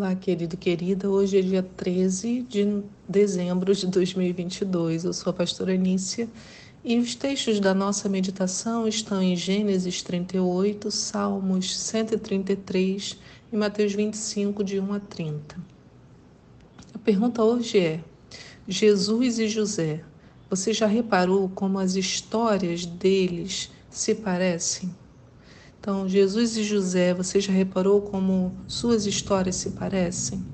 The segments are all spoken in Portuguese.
Olá, querido querida. Hoje é dia 13 de dezembro de 2022. Eu sou a pastora Anícia e os textos da nossa meditação estão em Gênesis 38, Salmos 133 e Mateus 25, de 1 a 30. A pergunta hoje é: Jesus e José, você já reparou como as histórias deles se parecem? Então, Jesus e José, você já reparou como suas histórias se parecem?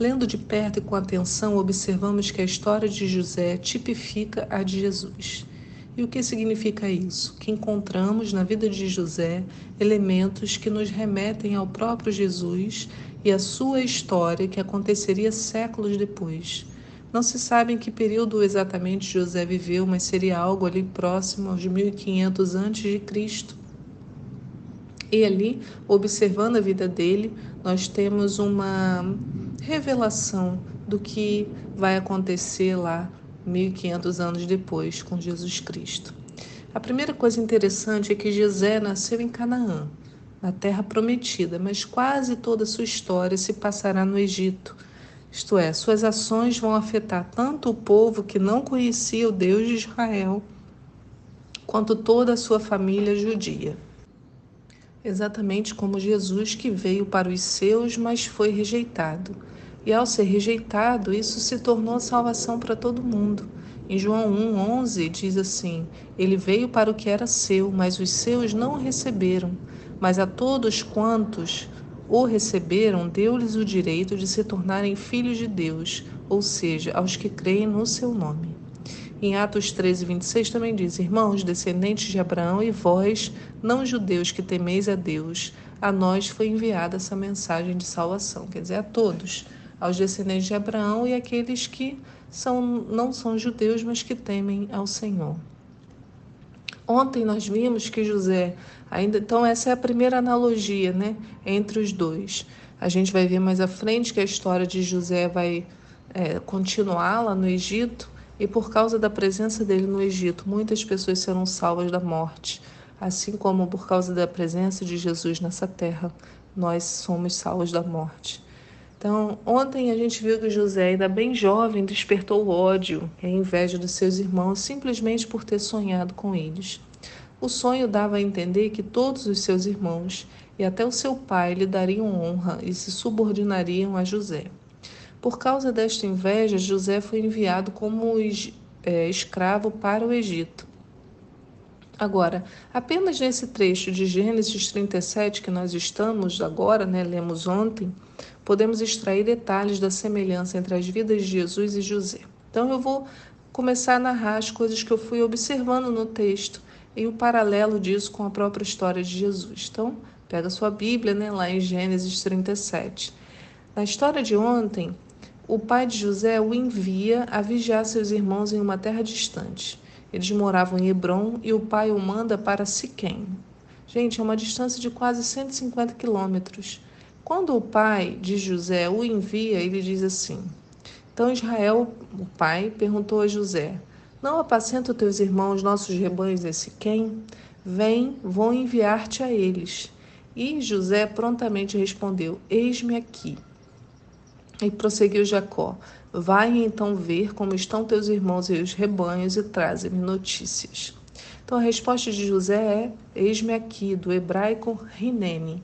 Lendo de perto e com atenção, observamos que a história de José tipifica a de Jesus. E o que significa isso? Que encontramos na vida de José elementos que nos remetem ao próprio Jesus e à sua história que aconteceria séculos depois. Não se sabe em que período exatamente José viveu, mas seria algo ali próximo aos 1500 a.C. E ali, observando a vida dele, nós temos uma revelação do que vai acontecer lá 1500 anos depois com Jesus Cristo. A primeira coisa interessante é que José nasceu em Canaã, na terra prometida, mas quase toda a sua história se passará no Egito. Isto é, suas ações vão afetar tanto o povo que não conhecia o Deus de Israel, quanto toda a sua família judia. Exatamente como Jesus que veio para os seus, mas foi rejeitado. E ao ser rejeitado, isso se tornou salvação para todo mundo. Em João 1:11 diz assim: Ele veio para o que era seu, mas os seus não o receberam. Mas a todos quantos o receberam, deu-lhes o direito de se tornarem filhos de Deus, ou seja, aos que creem no seu nome. Em Atos 13, 26 também diz: Irmãos, descendentes de Abraão e vós, não judeus que temeis a Deus, a nós foi enviada essa mensagem de salvação, quer dizer, a todos, aos descendentes de Abraão e aqueles que são, não são judeus, mas que temem ao Senhor. Ontem nós vimos que José, ainda, então essa é a primeira analogia, né, entre os dois. A gente vai ver mais à frente que a história de José vai é, continuar lá no Egito e por causa da presença dele no Egito, muitas pessoas serão salvas da morte, assim como por causa da presença de Jesus nessa terra, nós somos salvos da morte. Então, ontem a gente viu que José, ainda bem jovem, despertou o ódio e a inveja dos seus irmãos simplesmente por ter sonhado com eles. O sonho dava a entender que todos os seus irmãos e até o seu pai lhe dariam honra e se subordinariam a José. Por causa desta inveja, José foi enviado como é, escravo para o Egito. Agora, apenas nesse trecho de Gênesis 37 que nós estamos agora, né, lemos ontem, podemos extrair detalhes da semelhança entre as vidas de Jesus e José. Então eu vou começar a narrar as coisas que eu fui observando no texto e o paralelo disso com a própria história de Jesus. Então, pega sua Bíblia, né, lá em Gênesis 37. Na história de ontem, o pai de José o envia a vigiar seus irmãos em uma terra distante. Eles moravam em Hebron e o pai o manda para Siquém. Gente, é uma distância de quase 150 quilômetros. Quando o pai de José o envia, ele diz assim: Então Israel, o pai, perguntou a José: Não apacenta teus irmãos nossos rebanhos em Siquém? Vem, vou enviar-te a eles. E José prontamente respondeu: Eis-me aqui. E prosseguiu Jacó: Vai então ver como estão teus irmãos e os rebanhos e traze-me notícias. Então a resposta de José é: Eis-me aqui, do hebraico Rinene.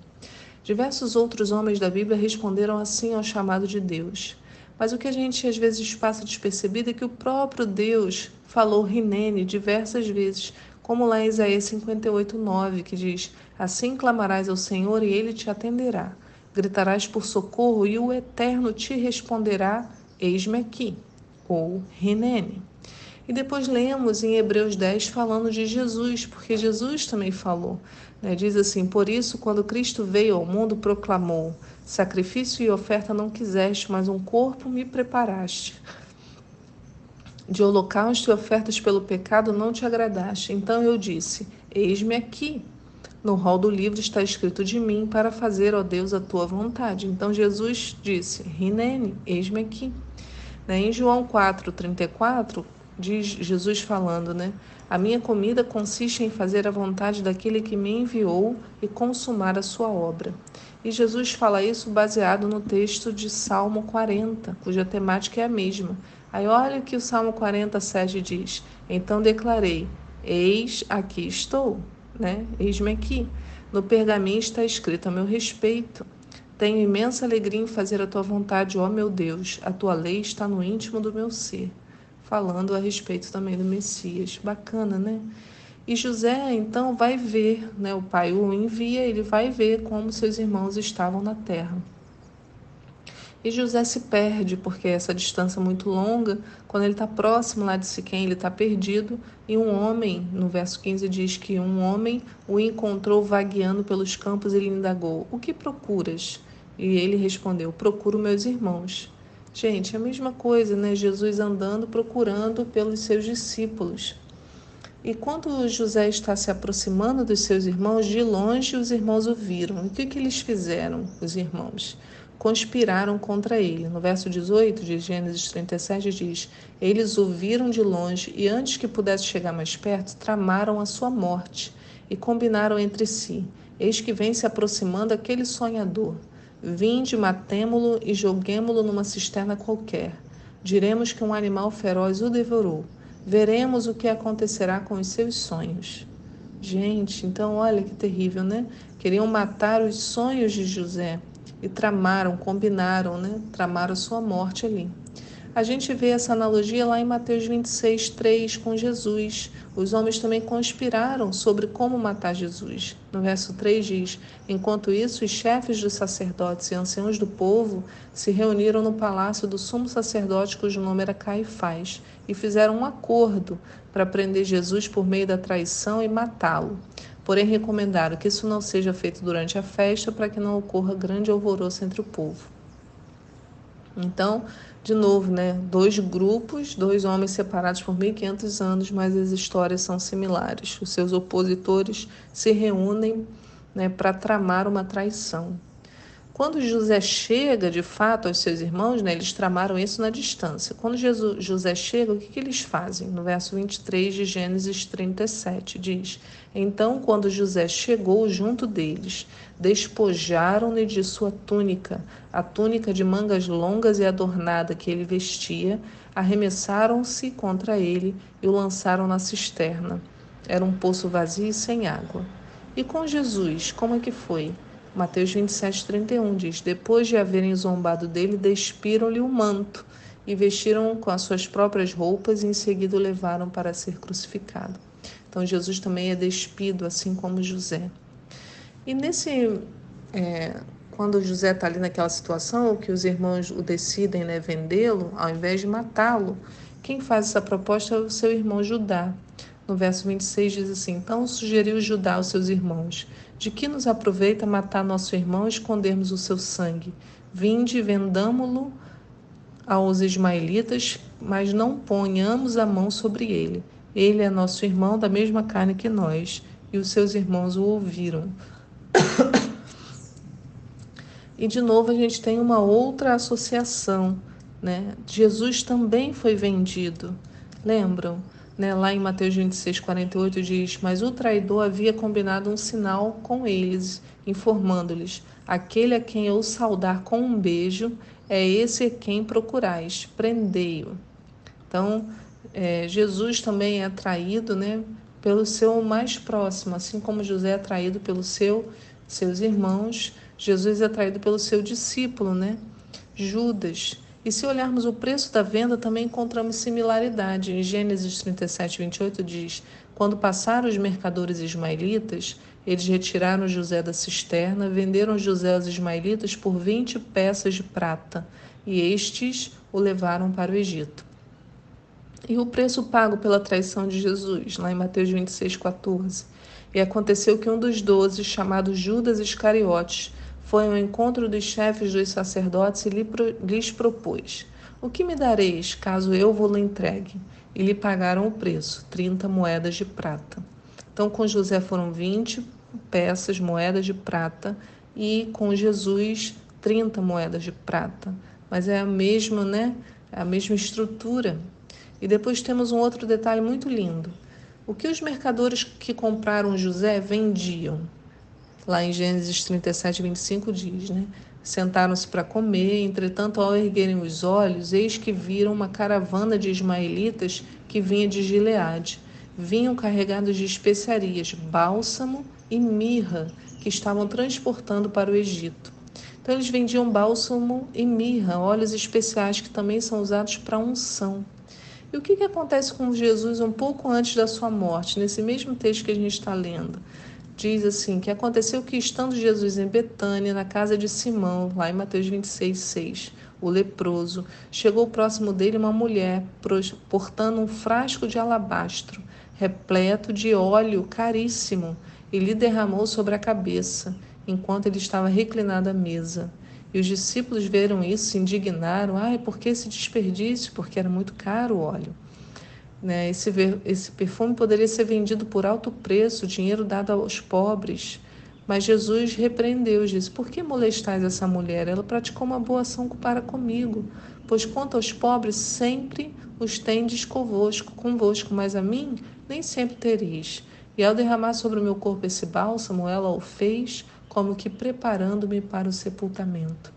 Diversos outros homens da Bíblia responderam assim ao chamado de Deus. Mas o que a gente às vezes passa despercebido é que o próprio Deus falou Rinene diversas vezes, como lá em Isaías 58, 9, que diz: Assim clamarás ao Senhor e ele te atenderá gritarás por socorro e o Eterno te responderá: Eis-me aqui, ou Rinene. E depois lemos em Hebreus 10 falando de Jesus, porque Jesus também falou. Né? Diz assim: Por isso, quando Cristo veio ao mundo, proclamou: Sacrifício e oferta não quiseste, mas um corpo me preparaste. De holocausto e ofertas pelo pecado não te agradaste. Então eu disse: Eis-me aqui. No rol do livro está escrito de mim para fazer, ó Deus, a tua vontade. Então Jesus disse: Rinene, eis-me aqui. Né? Em João 4, 34, diz Jesus falando, né? A minha comida consiste em fazer a vontade daquele que me enviou e consumar a sua obra. E Jesus fala isso baseado no texto de Salmo 40, cuja temática é a mesma. Aí olha o que o Salmo 47 diz: Então declarei: Eis aqui estou, né? Eis-me aqui. No pergaminho está escrito a meu respeito. Tenho imensa alegria em fazer a tua vontade, ó meu Deus. A tua lei está no íntimo do meu ser. Falando a respeito também do Messias. Bacana, né? E José então vai ver, né? O pai o envia, ele vai ver como seus irmãos estavam na terra. E José se perde, porque essa distância muito longa, quando ele está próximo lá de Siquém, ele está perdido, e um homem, no verso 15 diz que um homem o encontrou vagueando pelos campos e lhe indagou, o que procuras? E ele respondeu, procuro meus irmãos. Gente, é a mesma coisa, né? Jesus andando procurando pelos seus discípulos. E quando José está se aproximando dos seus irmãos, de longe os irmãos o viram. O que, que eles fizeram, os irmãos? Conspiraram contra ele. No verso 18 de Gênesis 37 diz: Eles o viram de longe e, antes que pudesse chegar mais perto, tramaram a sua morte e combinaram entre si: Eis que vem se aproximando aquele sonhador. Vinde, matemo-lo e joguemo-lo numa cisterna qualquer. Diremos que um animal feroz o devorou veremos o que acontecerá com os seus sonhos. Gente, então olha que terrível, né? Queriam matar os sonhos de José e tramaram, combinaram, né? Tramaram sua morte ali. A gente vê essa analogia lá em Mateus 26, 3, com Jesus. Os homens também conspiraram sobre como matar Jesus. No verso 3 diz: Enquanto isso, os chefes dos sacerdotes e anciãos do povo se reuniram no palácio do sumo sacerdote, cujo nome era Caifás, e fizeram um acordo para prender Jesus por meio da traição e matá-lo. Porém, recomendaram que isso não seja feito durante a festa para que não ocorra grande alvoroço entre o povo. Então, de novo, né, dois grupos, dois homens separados por 1500 anos, mas as histórias são similares. Os seus opositores se reúnem né, para tramar uma traição. Quando José chega, de fato, aos seus irmãos, né, eles tramaram isso na distância. Quando Jesus, José chega, o que, que eles fazem? No verso 23 de Gênesis 37, diz: Então, quando José chegou junto deles, despojaram-lhe de sua túnica, a túnica de mangas longas e adornada que ele vestia, arremessaram-se contra ele e o lançaram na cisterna. Era um poço vazio e sem água. E com Jesus, como é que foi? Mateus 27, 31 diz: Depois de haverem zombado dele, despiram-lhe o manto e vestiram com as suas próprias roupas e em seguida o levaram para ser crucificado. Então Jesus também é despido, assim como José. E nesse. É, quando José está ali naquela situação, que os irmãos o decidem né, vendê-lo, ao invés de matá-lo, quem faz essa proposta é o seu irmão Judá. No verso 26 diz assim: Então sugeriu Judá aos seus irmãos: De que nos aproveita matar nosso irmão e escondermos o seu sangue? Vinde e vendamo-lo aos ismaelitas, mas não ponhamos a mão sobre ele. Ele é nosso irmão da mesma carne que nós. E os seus irmãos o ouviram. e de novo a gente tem uma outra associação, né? Jesus também foi vendido. Lembram? Né, lá em Mateus 26, 48 diz: Mas o traidor havia combinado um sinal com eles, informando-lhes: Aquele a quem eu saudar com um beijo, é esse quem procurais, prendei-o. Então, é, Jesus também é atraído né, pelo seu mais próximo, assim como José é atraído pelos seu, seus irmãos, Jesus é atraído pelo seu discípulo, né, Judas. E se olharmos o preço da venda, também encontramos similaridade. Em Gênesis 37, 28 diz: Quando passaram os mercadores ismaelitas, eles retiraram José da cisterna, venderam José aos ismaelitas por 20 peças de prata, e estes o levaram para o Egito. E o preço pago pela traição de Jesus, lá em Mateus 26, 14. E aconteceu que um dos doze, chamado Judas Iscariotes, foi ao encontro dos chefes dos sacerdotes e lhes propôs: O que me dareis, caso eu vou-lo entregue? E lhe pagaram o preço, 30 moedas de prata. Então, com José foram 20 peças, moedas de prata, e com Jesus, 30 moedas de prata. Mas é a mesma, né? É a mesma estrutura. E depois temos um outro detalhe muito lindo. O que os mercadores que compraram José vendiam? Lá em Gênesis 37, 25 diz, né? Sentaram-se para comer, entretanto, ao erguerem os olhos, eis que viram uma caravana de ismaelitas que vinha de Gileade. Vinham carregados de especiarias, bálsamo e mirra, que estavam transportando para o Egito. Então, eles vendiam bálsamo e mirra, óleos especiais que também são usados para unção. E o que, que acontece com Jesus um pouco antes da sua morte, nesse mesmo texto que a gente está lendo? Diz assim: que aconteceu que, estando Jesus em Betânia, na casa de Simão, lá em Mateus 26, 6, o leproso, chegou próximo dele uma mulher portando um frasco de alabastro, repleto de óleo caríssimo, e lhe derramou sobre a cabeça, enquanto ele estava reclinado à mesa. E os discípulos viram isso, se indignaram. Ai, por que esse desperdício? Porque era muito caro o óleo. Né? Esse, esse perfume poderia ser vendido por alto preço, dinheiro dado aos pobres. Mas Jesus repreendeu, disse: Por que molestais essa mulher? Ela praticou uma boa ação para comigo. Pois quanto aos pobres, sempre os tendes convosco, convosco, mas a mim nem sempre tereis. E ao derramar sobre o meu corpo esse bálsamo, ela o fez como que preparando-me para o sepultamento.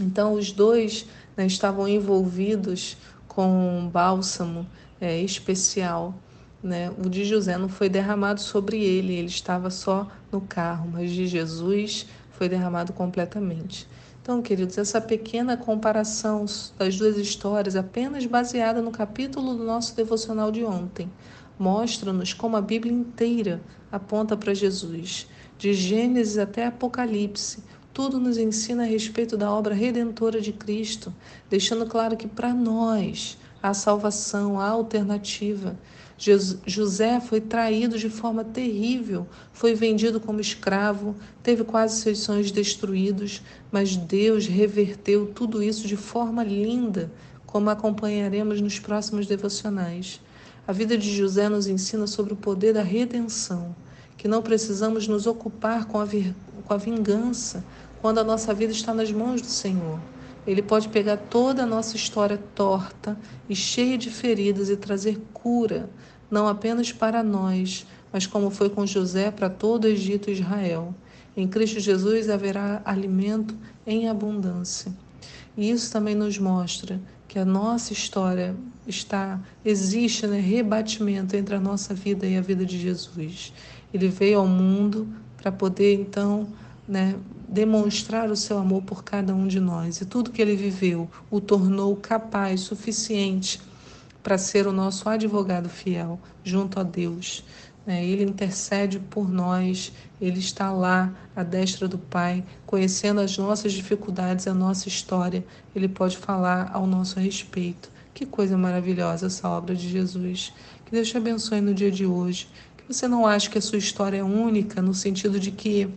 Então, os dois né, estavam envolvidos com bálsamo é, especial. Né? O de José não foi derramado sobre ele, ele estava só no carro, mas de Jesus foi derramado completamente. Então, queridos, essa pequena comparação das duas histórias, apenas baseada no capítulo do nosso devocional de ontem, mostra-nos como a Bíblia inteira aponta para Jesus. De Gênesis até Apocalipse, tudo nos ensina a respeito da obra redentora de Cristo, deixando claro que para nós, a salvação, a alternativa. José foi traído de forma terrível, foi vendido como escravo, teve quase seus sonhos destruídos, mas Deus reverteu tudo isso de forma linda, como acompanharemos nos próximos devocionais. A vida de José nos ensina sobre o poder da redenção, que não precisamos nos ocupar com a, com a vingança quando a nossa vida está nas mãos do Senhor. Ele pode pegar toda a nossa história torta e cheia de feridas e trazer cura, não apenas para nós, mas como foi com José para todo o Egito e Israel. Em Cristo Jesus haverá alimento em abundância. E isso também nos mostra que a nossa história está existe né, rebatimento entre a nossa vida e a vida de Jesus. Ele veio ao mundo para poder então né, demonstrar o seu amor por cada um de nós. E tudo que ele viveu o tornou capaz, suficiente para ser o nosso advogado fiel junto a Deus. Né? Ele intercede por nós, ele está lá à destra do Pai, conhecendo as nossas dificuldades, a nossa história. Ele pode falar ao nosso respeito. Que coisa maravilhosa essa obra de Jesus. Que Deus te abençoe no dia de hoje. Que você não ache que a sua história é única, no sentido de que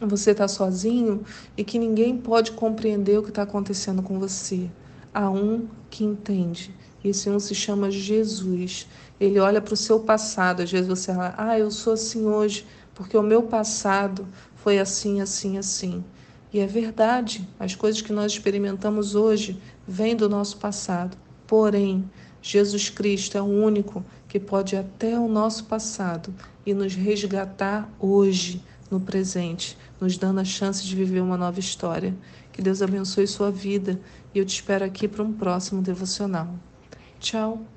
você está sozinho e que ninguém pode compreender o que está acontecendo com você. Há um que entende. Esse um se chama Jesus. Ele olha para o seu passado. Às vezes você fala, ah, eu sou assim hoje porque o meu passado foi assim, assim, assim. E é verdade, as coisas que nós experimentamos hoje vêm do nosso passado. Porém, Jesus Cristo é o único que pode ir até o nosso passado e nos resgatar hoje no presente, nos dando a chance de viver uma nova história. Que Deus abençoe sua vida e eu te espero aqui para um próximo devocional. Tchau!